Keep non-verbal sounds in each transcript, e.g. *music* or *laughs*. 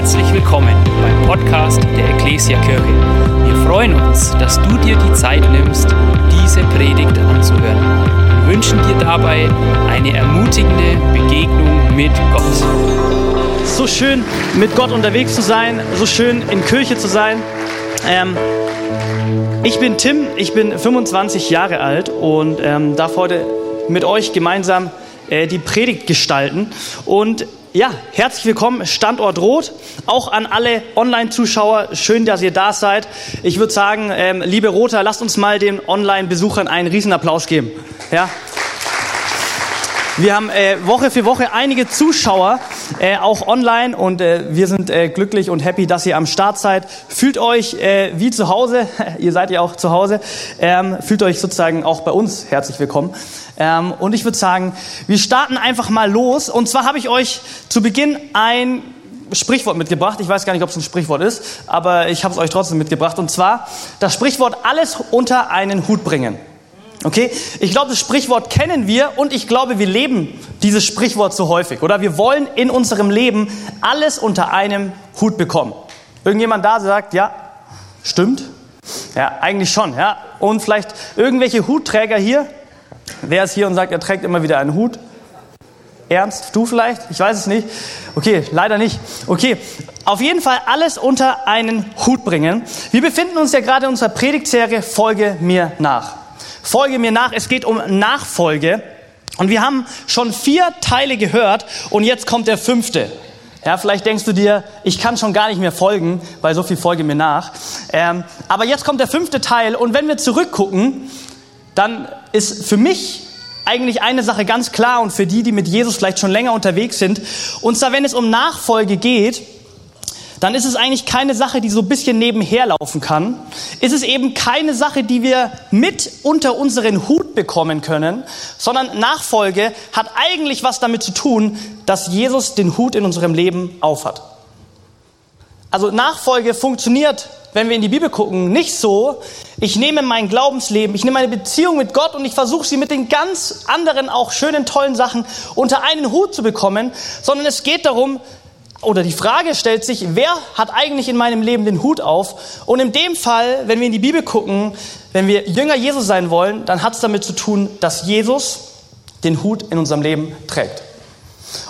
Herzlich willkommen beim Podcast der Ecclesia Kirche. Wir freuen uns, dass du dir die Zeit nimmst, diese Predigt anzuhören. Wir wünschen dir dabei eine ermutigende Begegnung mit Gott. So schön, mit Gott unterwegs zu sein, so schön in Kirche zu sein. Ähm, ich bin Tim, ich bin 25 Jahre alt und ähm, darf heute mit euch gemeinsam äh, die Predigt gestalten. Und ja, herzlich willkommen, Standort Rot. Auch an alle Online-Zuschauer, schön, dass ihr da seid. Ich würde sagen, ähm, liebe Roter, lasst uns mal den Online-Besuchern einen Riesenapplaus geben. Ja. Wir haben äh, Woche für Woche einige Zuschauer, äh, auch online, und äh, wir sind äh, glücklich und happy, dass ihr am Start seid. Fühlt euch äh, wie zu Hause, *laughs* ihr seid ja auch zu Hause, ähm, fühlt euch sozusagen auch bei uns herzlich willkommen. Ähm, und ich würde sagen, wir starten einfach mal los. Und zwar habe ich euch zu Beginn ein Sprichwort mitgebracht. Ich weiß gar nicht, ob es ein Sprichwort ist, aber ich habe es euch trotzdem mitgebracht. Und zwar das Sprichwort alles unter einen Hut bringen. Okay? Ich glaube, das Sprichwort kennen wir und ich glaube, wir leben dieses Sprichwort so häufig. Oder wir wollen in unserem Leben alles unter einem Hut bekommen. Irgendjemand da sagt, ja, stimmt? Ja, eigentlich schon, ja. Und vielleicht irgendwelche Hutträger hier. Wer ist hier und sagt, er trägt immer wieder einen Hut? Ernst? Du vielleicht? Ich weiß es nicht. Okay, leider nicht. Okay, auf jeden Fall alles unter einen Hut bringen. Wir befinden uns ja gerade in unserer Predigtserie Folge mir nach. Folge mir nach. Es geht um Nachfolge. Und wir haben schon vier Teile gehört und jetzt kommt der fünfte. Ja, vielleicht denkst du dir, ich kann schon gar nicht mehr folgen, weil so viel folge mir nach. Ähm, aber jetzt kommt der fünfte Teil und wenn wir zurückgucken, dann ist für mich eigentlich eine Sache ganz klar und für die, die mit Jesus vielleicht schon länger unterwegs sind. Und zwar, wenn es um Nachfolge geht, dann ist es eigentlich keine Sache, die so ein bisschen nebenher laufen kann. Ist es eben keine Sache, die wir mit unter unseren Hut bekommen können, sondern Nachfolge hat eigentlich was damit zu tun, dass Jesus den Hut in unserem Leben aufhat. Also Nachfolge funktioniert, wenn wir in die Bibel gucken, nicht so, ich nehme mein Glaubensleben, ich nehme meine Beziehung mit Gott und ich versuche sie mit den ganz anderen, auch schönen, tollen Sachen unter einen Hut zu bekommen, sondern es geht darum, oder die Frage stellt sich, wer hat eigentlich in meinem Leben den Hut auf? Und in dem Fall, wenn wir in die Bibel gucken, wenn wir Jünger Jesus sein wollen, dann hat es damit zu tun, dass Jesus den Hut in unserem Leben trägt.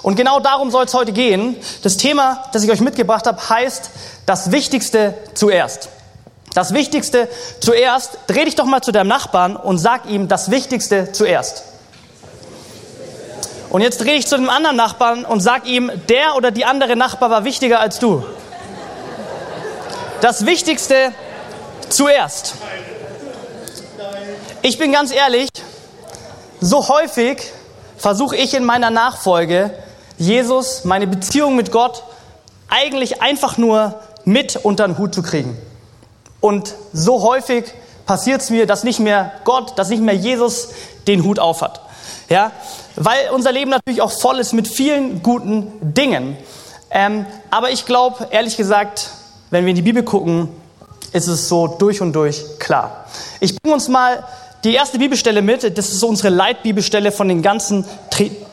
Und genau darum soll es heute gehen. Das Thema, das ich euch mitgebracht habe, heißt das Wichtigste zuerst. Das Wichtigste zuerst. Dreh dich doch mal zu deinem Nachbarn und sag ihm das Wichtigste zuerst. Und jetzt drehe ich zu dem anderen Nachbarn und sag ihm, der oder die andere Nachbar war wichtiger als du. Das Wichtigste zuerst. Ich bin ganz ehrlich, so häufig versuche ich in meiner Nachfolge, Jesus, meine Beziehung mit Gott, eigentlich einfach nur mit unter den Hut zu kriegen. Und so häufig passiert es mir, dass nicht mehr Gott, dass nicht mehr Jesus den Hut aufhat. Ja, weil unser Leben natürlich auch voll ist mit vielen guten Dingen. Ähm, aber ich glaube, ehrlich gesagt, wenn wir in die Bibel gucken, ist es so durch und durch klar. Ich bringe uns mal die erste Bibelstelle mit. Das ist unsere Leitbibelstelle von den ganzen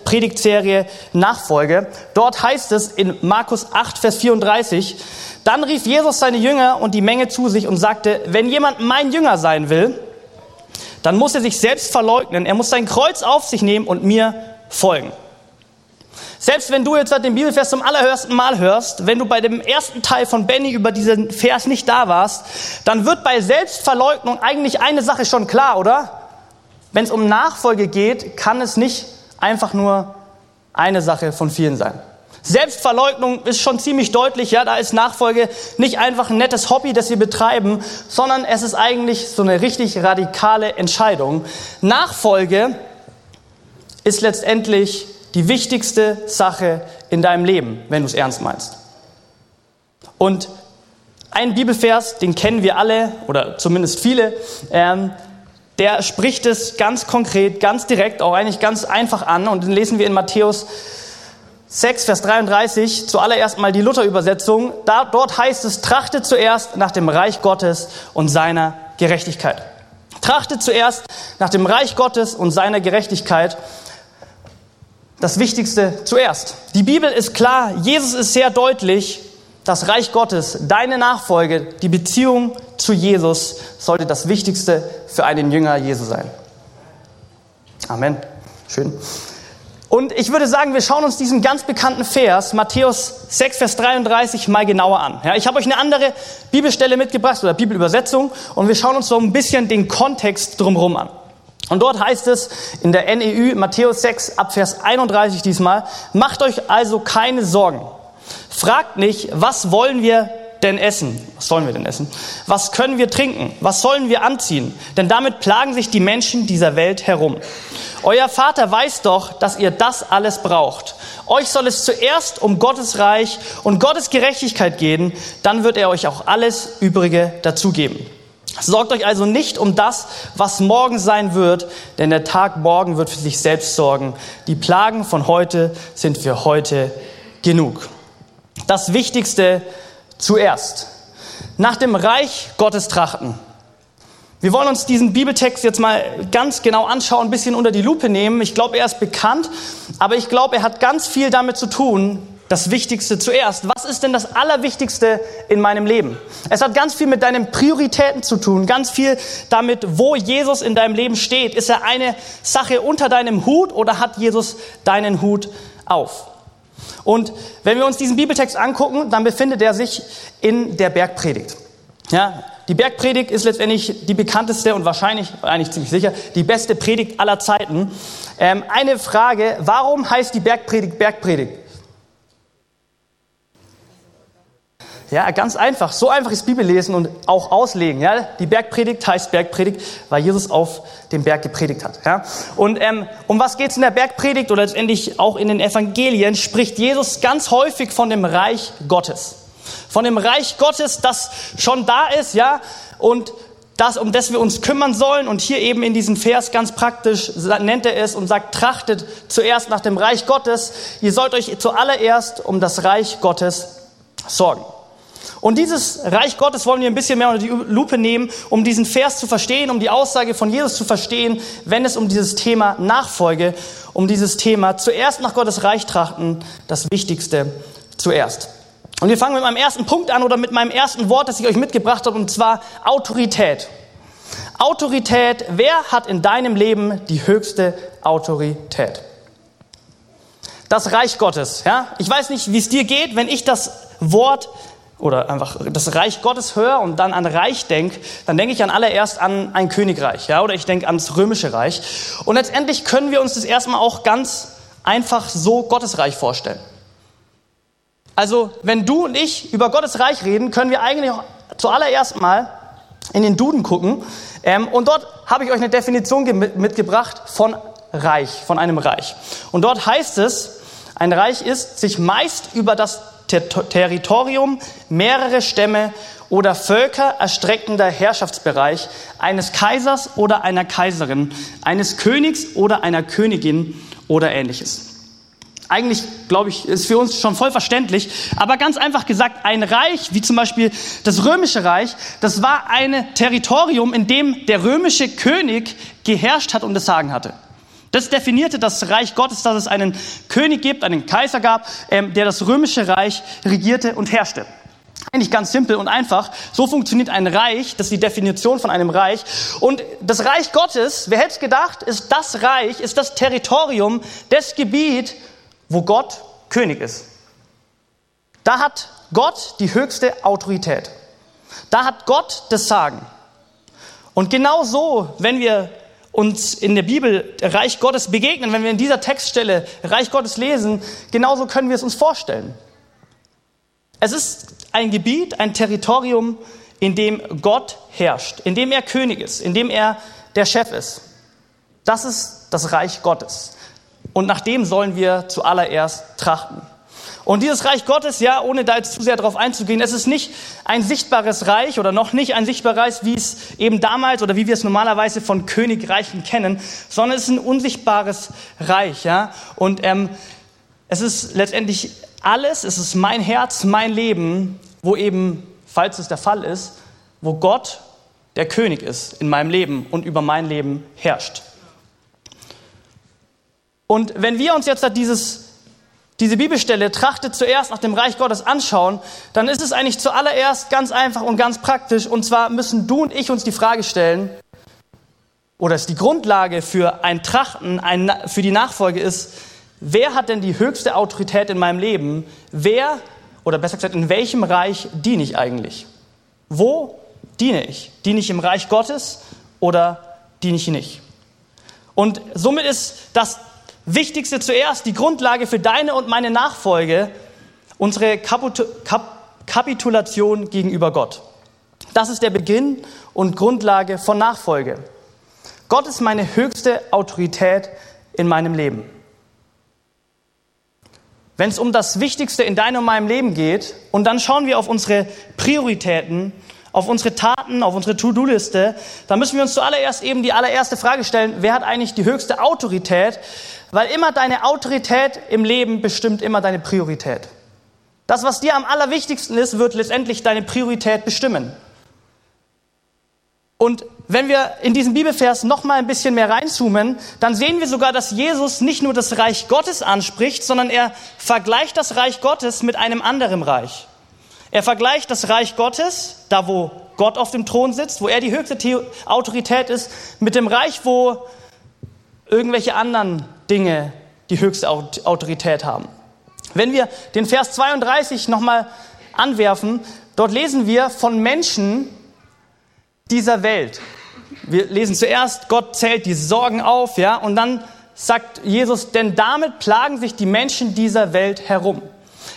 Predigtserie Nachfolge. Dort heißt es in Markus 8, Vers 34, dann rief Jesus seine Jünger und die Menge zu sich und sagte, wenn jemand mein Jünger sein will, dann muss er sich selbst verleugnen. Er muss sein Kreuz auf sich nehmen und mir folgen. Selbst wenn du jetzt den Bibelvers zum allerhöchsten Mal hörst, wenn du bei dem ersten Teil von Benny über diesen Vers nicht da warst, dann wird bei Selbstverleugnung eigentlich eine Sache schon klar, oder? Wenn es um Nachfolge geht, kann es nicht einfach nur eine Sache von vielen sein. Selbstverleugnung ist schon ziemlich deutlich, ja, da ist Nachfolge nicht einfach ein nettes Hobby, das wir betreiben, sondern es ist eigentlich so eine richtig radikale Entscheidung. Nachfolge ist letztendlich die wichtigste Sache in deinem Leben, wenn du es ernst meinst. Und ein Bibelvers, den kennen wir alle oder zumindest viele, ähm, der spricht es ganz konkret, ganz direkt, auch eigentlich ganz einfach an und den lesen wir in Matthäus 6, Vers 33, zuallererst mal die Luther-Übersetzung. Dort heißt es, trachtet zuerst nach dem Reich Gottes und seiner Gerechtigkeit. Trachtet zuerst nach dem Reich Gottes und seiner Gerechtigkeit. Das Wichtigste zuerst. Die Bibel ist klar, Jesus ist sehr deutlich. das Reich Gottes, deine Nachfolge, die Beziehung zu Jesus sollte das Wichtigste für einen Jünger Jesu sein. Amen. Schön. Und ich würde sagen, wir schauen uns diesen ganz bekannten Vers, Matthäus 6, Vers 33, mal genauer an. Ja, ich habe euch eine andere Bibelstelle mitgebracht oder Bibelübersetzung und wir schauen uns so ein bisschen den Kontext drumherum an. Und dort heißt es in der NEU, Matthäus 6, ab Vers 31 diesmal, macht euch also keine Sorgen. Fragt nicht, was wollen wir denn essen? Was sollen wir denn essen? Was können wir trinken? Was sollen wir anziehen? Denn damit plagen sich die Menschen dieser Welt herum. Euer Vater weiß doch, dass ihr das alles braucht. Euch soll es zuerst um Gottes Reich und Gottes Gerechtigkeit gehen, dann wird er euch auch alles Übrige dazugeben. Sorgt euch also nicht um das, was morgen sein wird, denn der Tag morgen wird für sich selbst sorgen. Die Plagen von heute sind für heute genug. Das Wichtigste zuerst. Nach dem Reich Gottes trachten. Wir wollen uns diesen Bibeltext jetzt mal ganz genau anschauen, ein bisschen unter die Lupe nehmen. Ich glaube, er ist bekannt, aber ich glaube, er hat ganz viel damit zu tun, das Wichtigste zuerst. Was ist denn das Allerwichtigste in meinem Leben? Es hat ganz viel mit deinen Prioritäten zu tun, ganz viel damit, wo Jesus in deinem Leben steht. Ist er eine Sache unter deinem Hut oder hat Jesus deinen Hut auf? Und wenn wir uns diesen Bibeltext angucken, dann befindet er sich in der Bergpredigt. Ja, die Bergpredigt ist letztendlich die bekannteste und wahrscheinlich, eigentlich ziemlich sicher, die beste Predigt aller Zeiten. Ähm, eine Frage, warum heißt die Bergpredigt Bergpredigt? Ja, ganz einfach. So einfach ist Bibel lesen und auch auslegen. Ja, die Bergpredigt heißt Bergpredigt, weil Jesus auf dem Berg gepredigt hat. Ja, und ähm, um was geht's in der Bergpredigt oder letztendlich auch in den Evangelien? Spricht Jesus ganz häufig von dem Reich Gottes, von dem Reich Gottes, das schon da ist, ja, und das, um das wir uns kümmern sollen. Und hier eben in diesem Vers ganz praktisch nennt er es und sagt, trachtet zuerst nach dem Reich Gottes. Ihr sollt euch zuallererst um das Reich Gottes sorgen. Und dieses Reich Gottes wollen wir ein bisschen mehr unter die Lupe nehmen, um diesen Vers zu verstehen, um die Aussage von Jesus zu verstehen, wenn es um dieses Thema Nachfolge, um dieses Thema zuerst nach Gottes Reich trachten, das Wichtigste zuerst. Und wir fangen mit meinem ersten Punkt an oder mit meinem ersten Wort, das ich euch mitgebracht habe, und zwar Autorität. Autorität, wer hat in deinem Leben die höchste Autorität? Das Reich Gottes, ja? Ich weiß nicht, wie es dir geht, wenn ich das Wort oder einfach das Reich Gottes höre und dann an Reich denke, dann denke ich an allererst an ein Königreich, ja, oder ich denke ans römische Reich. Und letztendlich können wir uns das erstmal auch ganz einfach so Gottes Reich vorstellen. Also, wenn du und ich über Gottes Reich reden, können wir eigentlich auch zuallererst mal in den Duden gucken. Ähm, und dort habe ich euch eine Definition mitgebracht von Reich, von einem Reich. Und dort heißt es, ein Reich ist, sich meist über das Ter Territorium, mehrere Stämme oder Völker erstreckender Herrschaftsbereich eines Kaisers oder einer Kaiserin, eines Königs oder einer Königin oder ähnliches. Eigentlich, glaube ich, ist für uns schon voll verständlich, aber ganz einfach gesagt, ein Reich, wie zum Beispiel das römische Reich, das war ein Territorium, in dem der römische König geherrscht hat und das Sagen hatte. Das definierte das Reich Gottes, dass es einen König gibt, einen Kaiser gab, ähm, der das römische Reich regierte und herrschte. Eigentlich ganz simpel und einfach. So funktioniert ein Reich. Das ist die Definition von einem Reich. Und das Reich Gottes, wer hätte es gedacht, ist das Reich, ist das Territorium, das Gebiet, wo Gott König ist. Da hat Gott die höchste Autorität. Da hat Gott das Sagen. Und genau so, wenn wir uns in der Bibel Reich Gottes begegnen, wenn wir in dieser Textstelle Reich Gottes lesen, genauso können wir es uns vorstellen. Es ist ein Gebiet, ein Territorium, in dem Gott herrscht, in dem er König ist, in dem er der Chef ist. Das ist das Reich Gottes. Und nach dem sollen wir zuallererst trachten. Und dieses Reich Gottes, ja, ohne da jetzt zu sehr darauf einzugehen, es ist nicht ein sichtbares Reich oder noch nicht ein sichtbares, wie es eben damals oder wie wir es normalerweise von Königreichen kennen, sondern es ist ein unsichtbares Reich, ja. Und ähm, es ist letztendlich alles, es ist mein Herz, mein Leben, wo eben, falls es der Fall ist, wo Gott der König ist in meinem Leben und über mein Leben herrscht. Und wenn wir uns jetzt dieses diese Bibelstelle trachtet zuerst nach dem Reich Gottes anschauen, dann ist es eigentlich zuallererst ganz einfach und ganz praktisch. Und zwar müssen du und ich uns die Frage stellen, oder ist die Grundlage für ein Trachten, ein, für die Nachfolge ist, wer hat denn die höchste Autorität in meinem Leben? Wer, oder besser gesagt, in welchem Reich diene ich eigentlich? Wo diene ich? Diene ich im Reich Gottes oder diene ich nicht? Und somit ist das Wichtigste zuerst, die Grundlage für deine und meine Nachfolge, unsere Kapitulation gegenüber Gott. Das ist der Beginn und Grundlage von Nachfolge. Gott ist meine höchste Autorität in meinem Leben. Wenn es um das Wichtigste in deinem und meinem Leben geht, und dann schauen wir auf unsere Prioritäten, auf unsere Taten, auf unsere To-Do-Liste, dann müssen wir uns zuallererst eben die allererste Frage stellen, wer hat eigentlich die höchste Autorität? Weil immer deine Autorität im Leben bestimmt immer deine Priorität. Das, was dir am allerwichtigsten ist, wird letztendlich deine Priorität bestimmen. Und wenn wir in diesen Bibelvers noch mal ein bisschen mehr reinzoomen, dann sehen wir sogar, dass Jesus nicht nur das Reich Gottes anspricht, sondern er vergleicht das Reich Gottes mit einem anderen Reich. Er vergleicht das Reich Gottes, da wo Gott auf dem Thron sitzt, wo er die höchste Autorität ist, mit dem Reich, wo irgendwelche anderen Dinge die höchste Autorität haben. Wenn wir den Vers 32 nochmal anwerfen, dort lesen wir von Menschen dieser Welt. Wir lesen zuerst, Gott zählt die Sorgen auf, ja, und dann sagt Jesus, denn damit plagen sich die Menschen dieser Welt herum.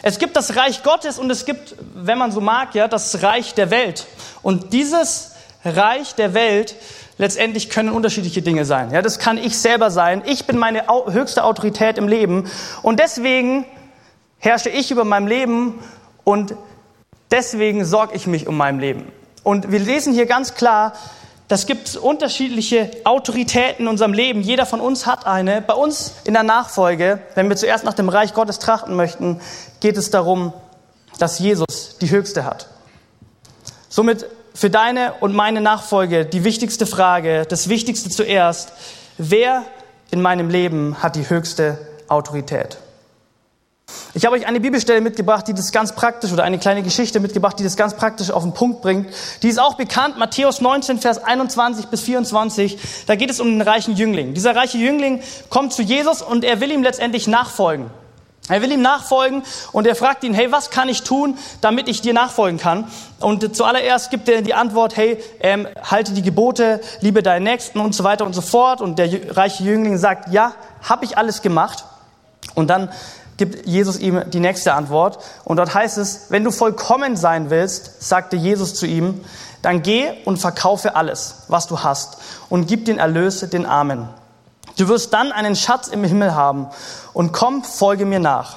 Es gibt das Reich Gottes und es gibt, wenn man so mag, ja, das Reich der Welt. Und dieses Reich der Welt letztendlich können unterschiedliche Dinge sein. Ja, das kann ich selber sein. Ich bin meine höchste Autorität im Leben und deswegen herrsche ich über mein Leben und deswegen sorge ich mich um mein Leben. Und wir lesen hier ganz klar, das gibt unterschiedliche Autoritäten in unserem Leben. Jeder von uns hat eine. Bei uns in der Nachfolge, wenn wir zuerst nach dem Reich Gottes trachten möchten, geht es darum, dass Jesus die höchste hat. Somit für deine und meine Nachfolge die wichtigste Frage, das Wichtigste zuerst, wer in meinem Leben hat die höchste Autorität? Ich habe euch eine Bibelstelle mitgebracht, die das ganz praktisch, oder eine kleine Geschichte mitgebracht, die das ganz praktisch auf den Punkt bringt. Die ist auch bekannt, Matthäus 19, Vers 21 bis 24. Da geht es um den reichen Jüngling. Dieser reiche Jüngling kommt zu Jesus und er will ihm letztendlich nachfolgen. Er will ihm nachfolgen und er fragt ihn, hey, was kann ich tun, damit ich dir nachfolgen kann? Und zuallererst gibt er die Antwort, hey, ähm, halte die Gebote, liebe deinen Nächsten und so weiter und so fort. Und der reiche Jüngling sagt, ja, habe ich alles gemacht. Und dann gibt Jesus ihm die nächste Antwort. Und dort heißt es, wenn du vollkommen sein willst, sagte Jesus zu ihm, dann geh und verkaufe alles, was du hast und gib den Erlös den Armen. Du wirst dann einen Schatz im Himmel haben und komm, folge mir nach.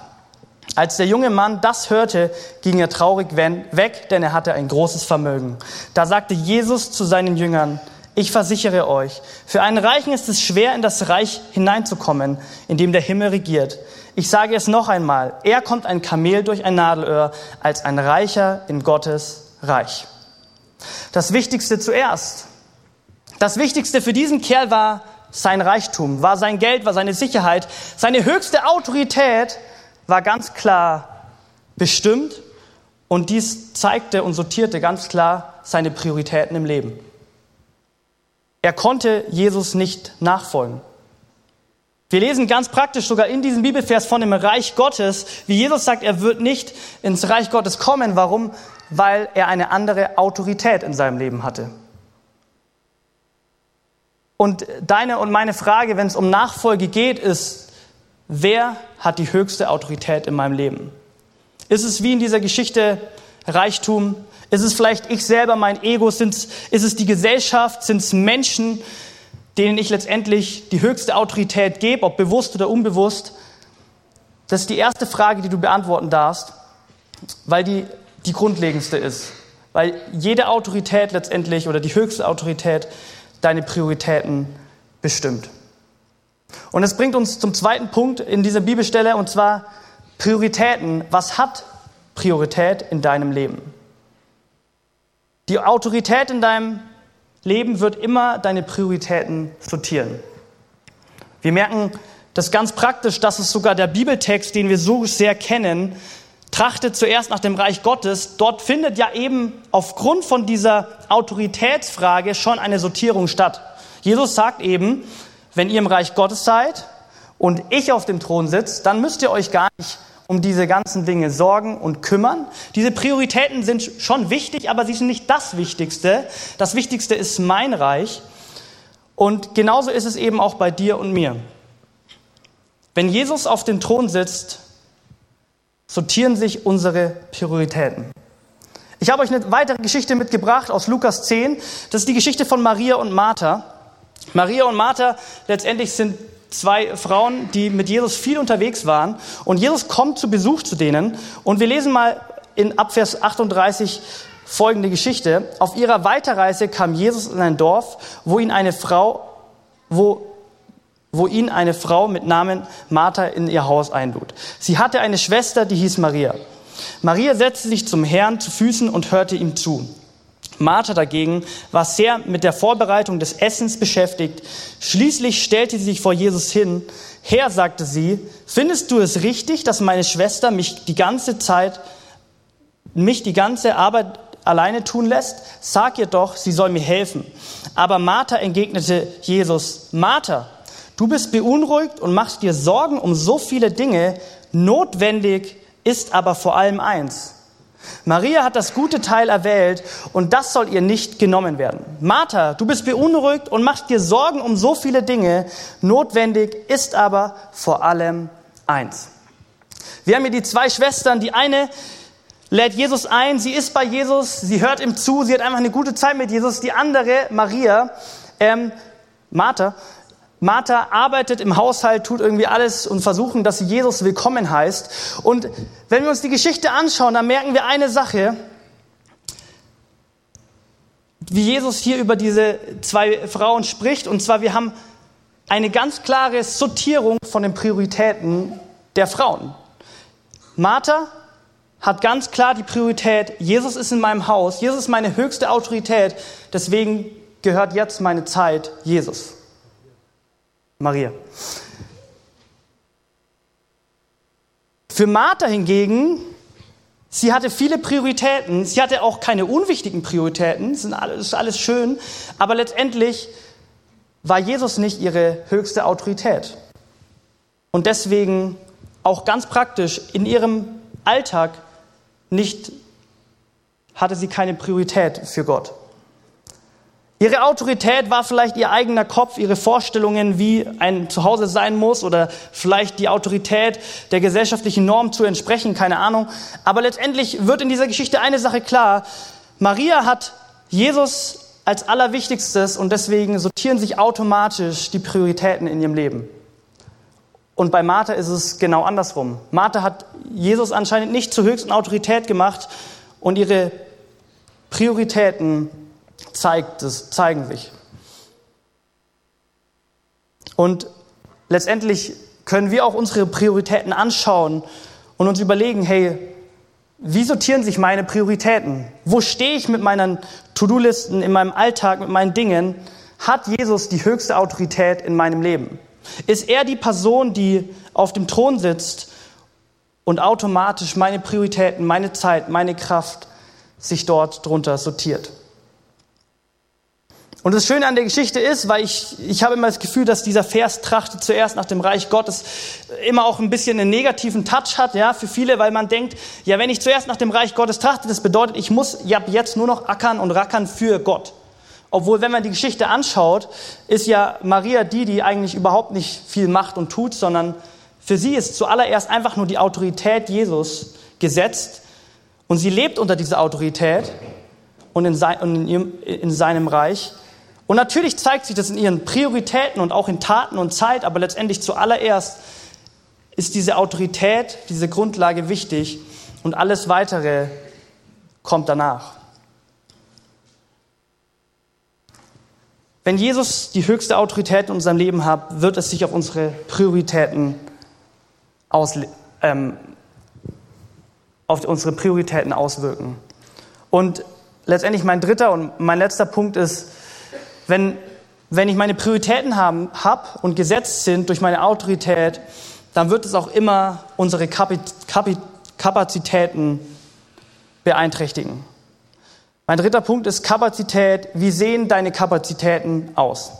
Als der junge Mann das hörte, ging er traurig weg, denn er hatte ein großes Vermögen. Da sagte Jesus zu seinen Jüngern, ich versichere euch, für einen Reichen ist es schwer, in das Reich hineinzukommen, in dem der Himmel regiert. Ich sage es noch einmal, er kommt ein Kamel durch ein Nadelöhr als ein Reicher in Gottes Reich. Das Wichtigste zuerst. Das Wichtigste für diesen Kerl war sein Reichtum, war sein Geld, war seine Sicherheit. Seine höchste Autorität war ganz klar bestimmt und dies zeigte und sortierte ganz klar seine Prioritäten im Leben. Er konnte Jesus nicht nachfolgen. Wir lesen ganz praktisch sogar in diesem Bibelvers von dem Reich Gottes, wie Jesus sagt, er wird nicht ins Reich Gottes kommen. Warum? Weil er eine andere Autorität in seinem Leben hatte. Und deine und meine Frage, wenn es um Nachfolge geht, ist, wer hat die höchste Autorität in meinem Leben? Ist es wie in dieser Geschichte Reichtum? Ist es vielleicht ich selber, mein Ego? Sind's, ist es die Gesellschaft? Sind es Menschen? denen ich letztendlich die höchste Autorität gebe, ob bewusst oder unbewusst? Das ist die erste Frage, die du beantworten darfst, weil die die grundlegendste ist. Weil jede Autorität letztendlich oder die höchste Autorität deine Prioritäten bestimmt. Und es bringt uns zum zweiten Punkt in dieser Bibelstelle und zwar Prioritäten. Was hat Priorität in deinem Leben? Die Autorität in deinem Leben wird immer deine Prioritäten sortieren. Wir merken Das ganz praktisch, dass es sogar der Bibeltext, den wir so sehr kennen, trachtet zuerst nach dem Reich Gottes. Dort findet ja eben aufgrund von dieser Autoritätsfrage schon eine Sortierung statt. Jesus sagt eben, wenn ihr im Reich Gottes seid und ich auf dem Thron sitze, dann müsst ihr euch gar nicht um diese ganzen Dinge sorgen und kümmern. Diese Prioritäten sind schon wichtig, aber sie sind nicht das Wichtigste. Das Wichtigste ist mein Reich. Und genauso ist es eben auch bei dir und mir. Wenn Jesus auf dem Thron sitzt, sortieren sich unsere Prioritäten. Ich habe euch eine weitere Geschichte mitgebracht aus Lukas 10. Das ist die Geschichte von Maria und Martha. Maria und Martha letztendlich sind zwei Frauen, die mit Jesus viel unterwegs waren. Und Jesus kommt zu Besuch zu denen. Und wir lesen mal in Abvers 38 folgende Geschichte. Auf ihrer Weiterreise kam Jesus in ein Dorf, wo ihn eine Frau, wo, wo ihn eine Frau mit Namen Martha in ihr Haus einlud. Sie hatte eine Schwester, die hieß Maria. Maria setzte sich zum Herrn zu Füßen und hörte ihm zu. Martha dagegen war sehr mit der Vorbereitung des Essens beschäftigt. Schließlich stellte sie sich vor Jesus hin. Herr, sagte sie, findest du es richtig, dass meine Schwester mich die ganze Zeit, mich die ganze Arbeit alleine tun lässt? Sag ihr doch, sie soll mir helfen. Aber Martha entgegnete Jesus, Martha, du bist beunruhigt und machst dir Sorgen um so viele Dinge. Notwendig ist aber vor allem eins. Maria hat das gute Teil erwählt und das soll ihr nicht genommen werden. Martha, du bist beunruhigt und machst dir Sorgen um so viele Dinge. Notwendig ist aber vor allem eins. Wir haben hier die zwei Schwestern. Die eine lädt Jesus ein, sie ist bei Jesus, sie hört ihm zu, sie hat einfach eine gute Zeit mit Jesus. Die andere, Maria, ähm, Martha, Martha arbeitet im Haushalt, tut irgendwie alles und versuchen, dass sie Jesus willkommen heißt. Und wenn wir uns die Geschichte anschauen, dann merken wir eine Sache, wie Jesus hier über diese zwei Frauen spricht. Und zwar, wir haben eine ganz klare Sortierung von den Prioritäten der Frauen. Martha hat ganz klar die Priorität, Jesus ist in meinem Haus, Jesus ist meine höchste Autorität, deswegen gehört jetzt meine Zeit Jesus. Maria. Für Martha hingegen, sie hatte viele Prioritäten, sie hatte auch keine unwichtigen Prioritäten, das ist alles schön, aber letztendlich war Jesus nicht ihre höchste Autorität. Und deswegen auch ganz praktisch in ihrem Alltag nicht hatte sie keine Priorität für Gott. Ihre Autorität war vielleicht ihr eigener Kopf, ihre Vorstellungen, wie ein Zuhause sein muss oder vielleicht die Autorität der gesellschaftlichen Norm zu entsprechen, keine Ahnung. Aber letztendlich wird in dieser Geschichte eine Sache klar. Maria hat Jesus als Allerwichtigstes und deswegen sortieren sich automatisch die Prioritäten in ihrem Leben. Und bei Martha ist es genau andersrum. Martha hat Jesus anscheinend nicht zur höchsten Autorität gemacht und ihre Prioritäten zeigt zeigen sich. Und letztendlich können wir auch unsere Prioritäten anschauen und uns überlegen, hey, wie sortieren sich meine Prioritäten? Wo stehe ich mit meinen To-Do-Listen in meinem Alltag, mit meinen Dingen? Hat Jesus die höchste Autorität in meinem Leben? Ist er die Person, die auf dem Thron sitzt und automatisch meine Prioritäten, meine Zeit, meine Kraft sich dort drunter sortiert? Und das Schöne an der Geschichte ist, weil ich, ich habe immer das Gefühl, dass dieser Vers trachtet zuerst nach dem Reich Gottes immer auch ein bisschen einen negativen Touch hat, ja, für viele, weil man denkt, ja, wenn ich zuerst nach dem Reich Gottes trachte, das bedeutet, ich muss ja jetzt nur noch ackern und rackern für Gott. Obwohl, wenn man die Geschichte anschaut, ist ja Maria die, die eigentlich überhaupt nicht viel macht und tut, sondern für sie ist zuallererst einfach nur die Autorität Jesus gesetzt und sie lebt unter dieser Autorität und in, sein, und in, in seinem Reich. Und natürlich zeigt sich das in ihren Prioritäten und auch in Taten und Zeit, aber letztendlich zuallererst ist diese Autorität, diese Grundlage wichtig und alles Weitere kommt danach. Wenn Jesus die höchste Autorität in unserem Leben hat, wird es sich auf unsere Prioritäten ähm, auf unsere Prioritäten auswirken. Und letztendlich mein dritter und mein letzter Punkt ist, wenn wenn ich meine Prioritäten habe hab und gesetzt sind durch meine Autorität, dann wird es auch immer unsere Kapazitäten beeinträchtigen. Mein dritter Punkt ist Kapazität. Wie sehen deine Kapazitäten aus?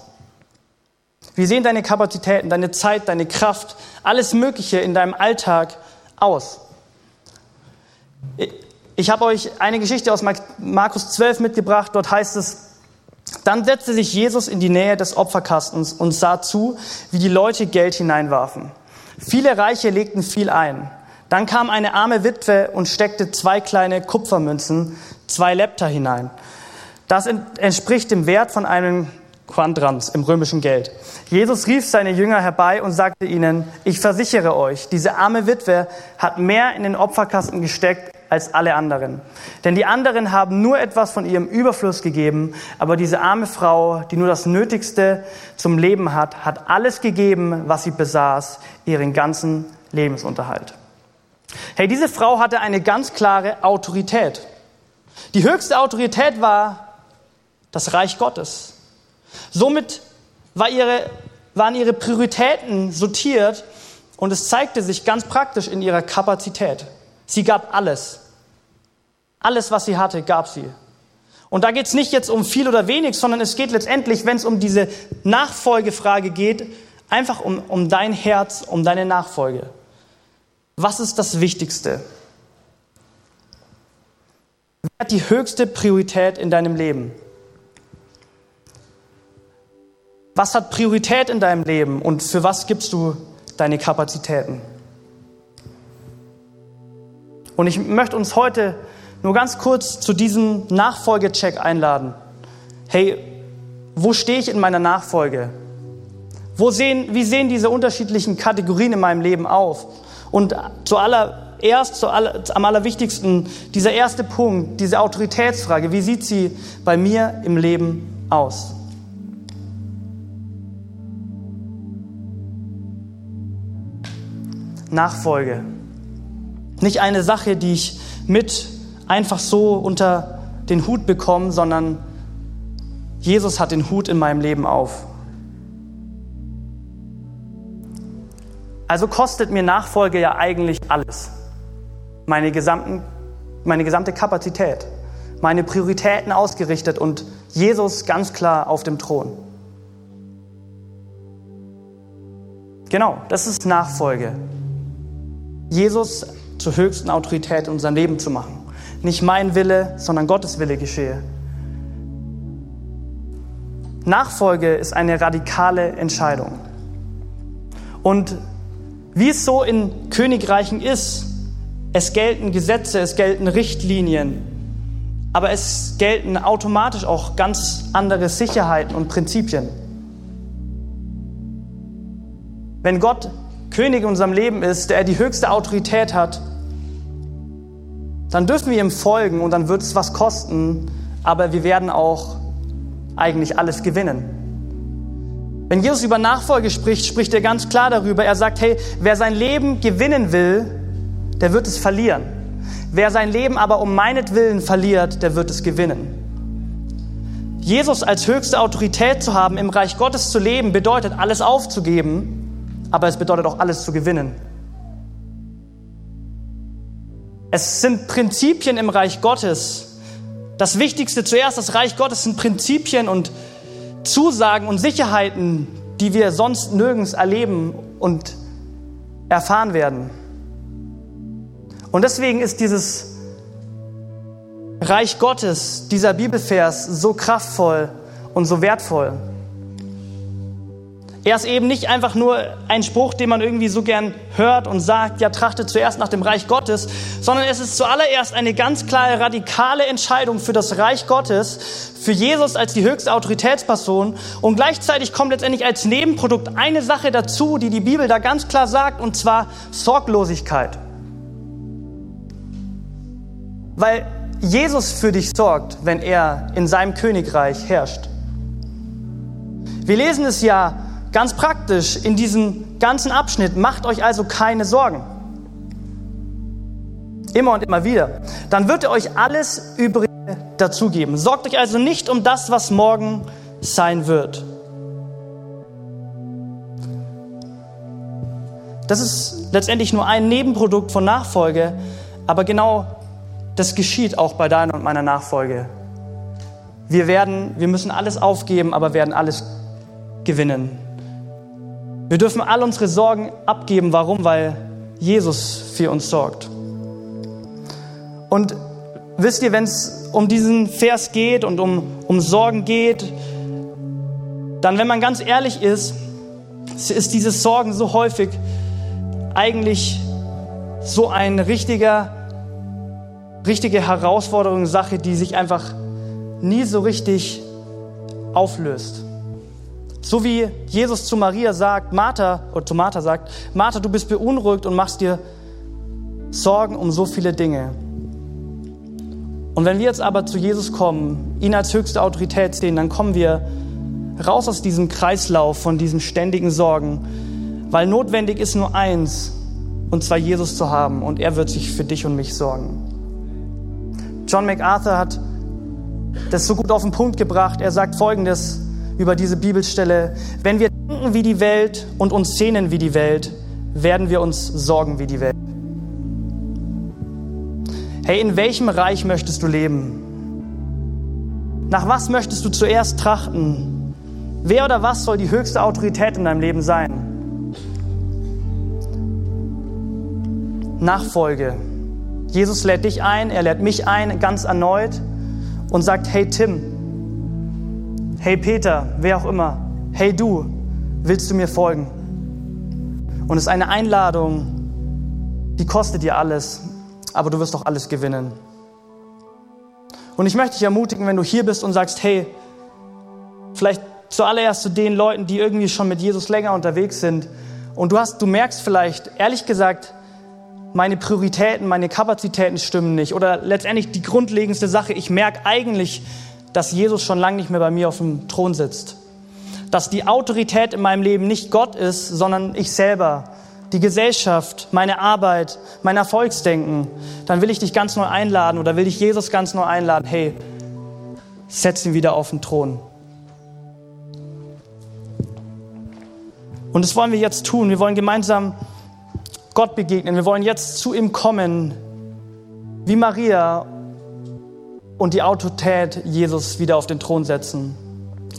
Wie sehen deine Kapazitäten, deine Zeit, deine Kraft, alles Mögliche in deinem Alltag aus? Ich habe euch eine Geschichte aus Markus 12 mitgebracht. Dort heißt es, dann setzte sich Jesus in die Nähe des Opferkastens und sah zu, wie die Leute Geld hineinwarfen. Viele Reiche legten viel ein. Dann kam eine arme Witwe und steckte zwei kleine Kupfermünzen, zwei Lepta hinein. Das entspricht dem Wert von einem Quandrans im römischen Geld. Jesus rief seine Jünger herbei und sagte ihnen, ich versichere euch, diese arme Witwe hat mehr in den Opferkasten gesteckt als alle anderen. Denn die anderen haben nur etwas von ihrem Überfluss gegeben, aber diese arme Frau, die nur das Nötigste zum Leben hat, hat alles gegeben, was sie besaß, ihren ganzen Lebensunterhalt. Hey, diese Frau hatte eine ganz klare Autorität. Die höchste Autorität war das Reich Gottes. Somit war ihre, waren ihre Prioritäten sortiert und es zeigte sich ganz praktisch in ihrer Kapazität. Sie gab alles. Alles, was sie hatte, gab sie. Und da geht es nicht jetzt um viel oder wenig, sondern es geht letztendlich, wenn es um diese Nachfolgefrage geht, einfach um, um dein Herz, um deine Nachfolge. Was ist das Wichtigste? Wer hat die höchste Priorität in deinem Leben? Was hat Priorität in deinem Leben und für was gibst du deine Kapazitäten? Und ich möchte uns heute nur ganz kurz zu diesem Nachfolgecheck einladen. Hey, wo stehe ich in meiner Nachfolge? Wo sehen, wie sehen diese unterschiedlichen Kategorien in meinem Leben auf? Und zuallererst, zu aller, am allerwichtigsten, dieser erste Punkt, diese Autoritätsfrage, wie sieht sie bei mir im Leben aus? Nachfolge. Nicht eine Sache, die ich mit einfach so unter den Hut bekomme, sondern Jesus hat den Hut in meinem Leben auf. Also kostet mir Nachfolge ja eigentlich alles. Meine, gesamten, meine gesamte Kapazität, meine Prioritäten ausgerichtet und Jesus ganz klar auf dem Thron. Genau, das ist Nachfolge. Jesus zur höchsten Autorität in unserem Leben zu machen. Nicht mein Wille, sondern Gottes Wille geschehe. Nachfolge ist eine radikale Entscheidung. Und wie es so in Königreichen ist, es gelten Gesetze, es gelten Richtlinien, aber es gelten automatisch auch ganz andere Sicherheiten und Prinzipien. Wenn Gott König in unserem Leben ist, der die höchste Autorität hat, dann dürfen wir ihm folgen und dann wird es was kosten, aber wir werden auch eigentlich alles gewinnen. Wenn Jesus über Nachfolge spricht, spricht er ganz klar darüber. Er sagt, hey, wer sein Leben gewinnen will, der wird es verlieren. Wer sein Leben aber um meinetwillen verliert, der wird es gewinnen. Jesus als höchste Autorität zu haben, im Reich Gottes zu leben, bedeutet, alles aufzugeben aber es bedeutet auch alles zu gewinnen. Es sind Prinzipien im Reich Gottes. Das Wichtigste zuerst, das Reich Gottes sind Prinzipien und Zusagen und Sicherheiten, die wir sonst nirgends erleben und erfahren werden. Und deswegen ist dieses Reich Gottes, dieser Bibelvers so kraftvoll und so wertvoll. Er ist eben nicht einfach nur ein Spruch, den man irgendwie so gern hört und sagt, ja, trachtet zuerst nach dem Reich Gottes, sondern es ist zuallererst eine ganz klare, radikale Entscheidung für das Reich Gottes, für Jesus als die höchste Autoritätsperson und gleichzeitig kommt letztendlich als Nebenprodukt eine Sache dazu, die die Bibel da ganz klar sagt, und zwar Sorglosigkeit. Weil Jesus für dich sorgt, wenn er in seinem Königreich herrscht. Wir lesen es ja Ganz praktisch in diesem ganzen Abschnitt, macht euch also keine Sorgen. Immer und immer wieder. Dann wird er euch alles Übrige dazugeben. Sorgt euch also nicht um das, was morgen sein wird. Das ist letztendlich nur ein Nebenprodukt von Nachfolge, aber genau das geschieht auch bei deiner und meiner Nachfolge. Wir werden, wir müssen alles aufgeben, aber werden alles gewinnen. Wir dürfen all unsere Sorgen abgeben. Warum? Weil Jesus für uns sorgt. Und wisst ihr, wenn es um diesen Vers geht und um, um Sorgen geht, dann, wenn man ganz ehrlich ist, ist dieses Sorgen so häufig eigentlich so eine richtiger, richtige Herausforderung, Sache, die sich einfach nie so richtig auflöst. So wie Jesus zu Maria sagt, Martha, oder zu Martha sagt, Martha, du bist beunruhigt und machst dir Sorgen um so viele Dinge. Und wenn wir jetzt aber zu Jesus kommen, ihn als höchste Autorität sehen, dann kommen wir raus aus diesem Kreislauf von diesen ständigen Sorgen, weil notwendig ist nur eins, und zwar Jesus zu haben, und er wird sich für dich und mich sorgen. John MacArthur hat das so gut auf den Punkt gebracht. Er sagt Folgendes, über diese Bibelstelle. Wenn wir denken wie die Welt und uns sehnen wie die Welt, werden wir uns sorgen wie die Welt. Hey, in welchem Reich möchtest du leben? Nach was möchtest du zuerst trachten? Wer oder was soll die höchste Autorität in deinem Leben sein? Nachfolge. Jesus lädt dich ein, er lädt mich ein, ganz erneut und sagt, hey Tim, hey Peter, wer auch immer, hey du, willst du mir folgen? Und es ist eine Einladung, die kostet dir alles, aber du wirst doch alles gewinnen. Und ich möchte dich ermutigen, wenn du hier bist und sagst, hey, vielleicht zuallererst zu den Leuten, die irgendwie schon mit Jesus länger unterwegs sind und du hast, du merkst vielleicht, ehrlich gesagt, meine Prioritäten, meine Kapazitäten stimmen nicht oder letztendlich die grundlegendste Sache, ich merke eigentlich, dass Jesus schon lange nicht mehr bei mir auf dem Thron sitzt. Dass die Autorität in meinem Leben nicht Gott ist, sondern ich selber, die Gesellschaft, meine Arbeit, mein Erfolgsdenken. Dann will ich dich ganz neu einladen oder will ich Jesus ganz neu einladen. Hey, setz ihn wieder auf den Thron. Und das wollen wir jetzt tun. Wir wollen gemeinsam Gott begegnen. Wir wollen jetzt zu ihm kommen, wie Maria und die Autorität Jesus wieder auf den Thron setzen.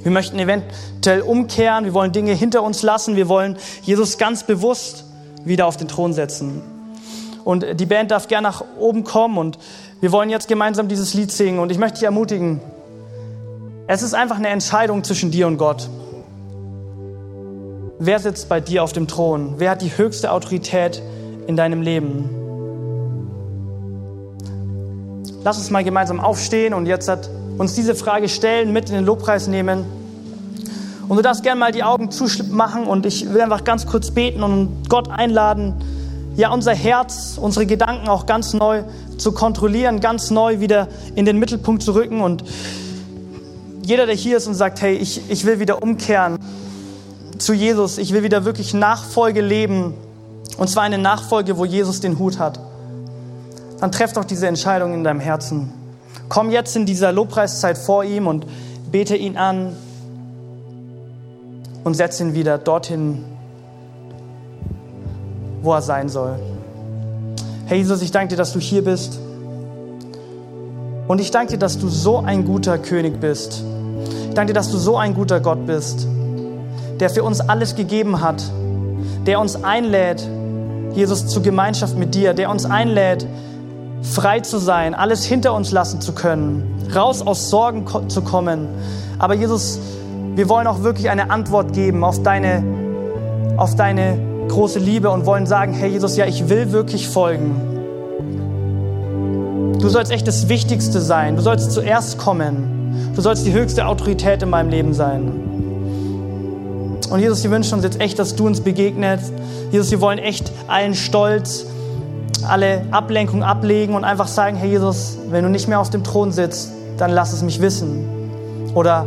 Wir möchten eventuell umkehren, wir wollen Dinge hinter uns lassen, wir wollen Jesus ganz bewusst wieder auf den Thron setzen. Und die Band darf gerne nach oben kommen und wir wollen jetzt gemeinsam dieses Lied singen und ich möchte dich ermutigen, es ist einfach eine Entscheidung zwischen dir und Gott. Wer sitzt bei dir auf dem Thron? Wer hat die höchste Autorität in deinem Leben? Lass uns mal gemeinsam aufstehen und jetzt uns diese Frage stellen, mit in den Lobpreis nehmen. Und du darfst gerne mal die Augen zumachen und ich will einfach ganz kurz beten und Gott einladen, ja, unser Herz, unsere Gedanken auch ganz neu zu kontrollieren, ganz neu wieder in den Mittelpunkt zu rücken. Und jeder, der hier ist und sagt, hey, ich, ich will wieder umkehren zu Jesus, ich will wieder wirklich Nachfolge leben. Und zwar eine Nachfolge, wo Jesus den Hut hat dann treff doch diese Entscheidung in deinem Herzen. Komm jetzt in dieser Lobpreiszeit vor ihm und bete ihn an und setz ihn wieder dorthin, wo er sein soll. Herr Jesus, ich danke dir, dass du hier bist. Und ich danke dir, dass du so ein guter König bist. Ich danke dir, dass du so ein guter Gott bist, der für uns alles gegeben hat, der uns einlädt, Jesus, zur Gemeinschaft mit dir, der uns einlädt, frei zu sein, alles hinter uns lassen zu können, raus aus Sorgen zu kommen. Aber Jesus, wir wollen auch wirklich eine Antwort geben auf deine, auf deine große Liebe und wollen sagen, hey Jesus, ja, ich will wirklich folgen. Du sollst echt das Wichtigste sein. Du sollst zuerst kommen. Du sollst die höchste Autorität in meinem Leben sein. Und Jesus, wir wünschen uns jetzt echt, dass du uns begegnest. Jesus, wir wollen echt allen Stolz, alle Ablenkung ablegen und einfach sagen, Herr Jesus, wenn du nicht mehr auf dem Thron sitzt, dann lass es mich wissen. Oder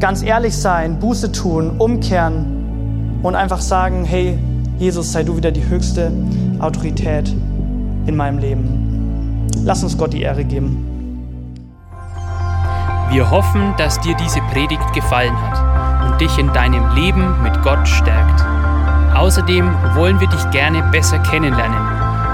ganz ehrlich sein, Buße tun, umkehren und einfach sagen, hey Jesus, sei du wieder die höchste Autorität in meinem Leben. Lass uns Gott die Ehre geben. Wir hoffen, dass dir diese Predigt gefallen hat und dich in deinem Leben mit Gott stärkt. Außerdem wollen wir dich gerne besser kennenlernen.